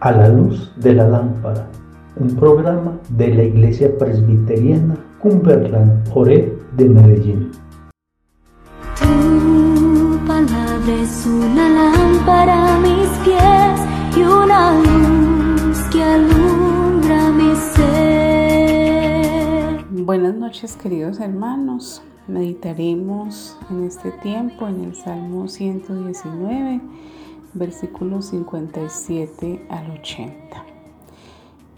A la luz de la lámpara, un programa de la Iglesia Presbiteriana Cumberland Ore de Medellín. Tu palabra es una lámpara a mis pies y una luz que alumbra mi ser. Buenas noches queridos hermanos. Meditaremos en este tiempo en el Salmo 119 versículos 57 al 80.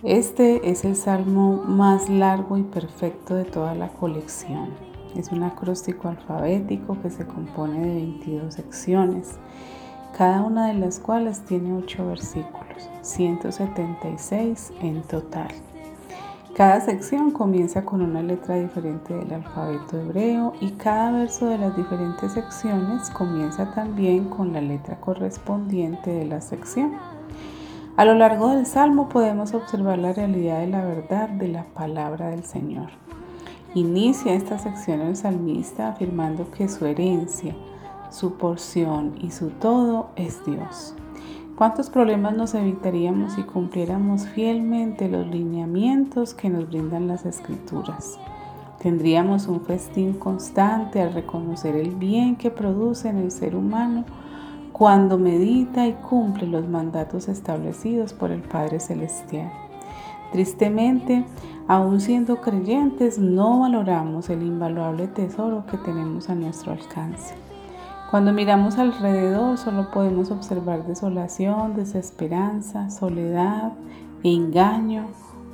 Este es el salmo más largo y perfecto de toda la colección. Es un acróstico alfabético que se compone de 22 secciones, cada una de las cuales tiene 8 versículos, 176 en total. Cada sección comienza con una letra diferente del alfabeto hebreo y cada verso de las diferentes secciones comienza también con la letra correspondiente de la sección. A lo largo del Salmo podemos observar la realidad de la verdad de la palabra del Señor. Inicia esta sección el salmista afirmando que su herencia, su porción y su todo es Dios. ¿Cuántos problemas nos evitaríamos si cumpliéramos fielmente los lineamientos que nos brindan las escrituras? Tendríamos un festín constante al reconocer el bien que produce en el ser humano cuando medita y cumple los mandatos establecidos por el Padre Celestial. Tristemente, aun siendo creyentes, no valoramos el invaluable tesoro que tenemos a nuestro alcance. Cuando miramos alrededor solo podemos observar desolación, desesperanza, soledad, engaño,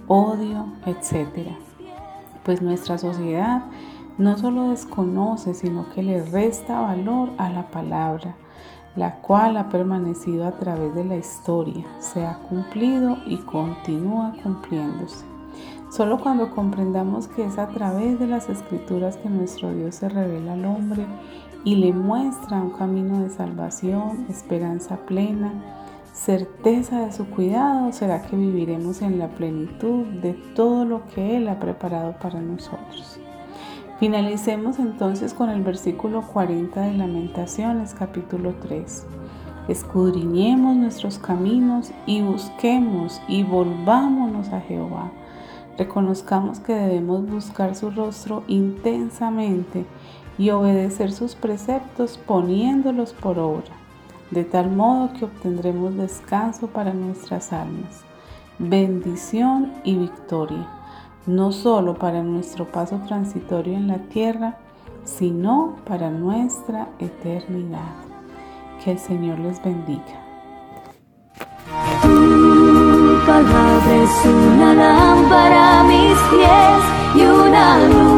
odio, etc. Pues nuestra sociedad no solo desconoce, sino que le resta valor a la palabra, la cual ha permanecido a través de la historia, se ha cumplido y continúa cumpliéndose. Solo cuando comprendamos que es a través de las escrituras que nuestro Dios se revela al hombre y le muestra un camino de salvación, esperanza plena, certeza de su cuidado, será que viviremos en la plenitud de todo lo que Él ha preparado para nosotros. Finalicemos entonces con el versículo 40 de Lamentaciones capítulo 3. Escudriñemos nuestros caminos y busquemos y volvámonos a Jehová. Reconozcamos que debemos buscar su rostro intensamente y obedecer sus preceptos poniéndolos por obra, de tal modo que obtendremos descanso para nuestras almas, bendición y victoria, no solo para nuestro paso transitorio en la tierra, sino para nuestra eternidad. Que el Señor les bendiga. Es una lámpara a mis pies y una luz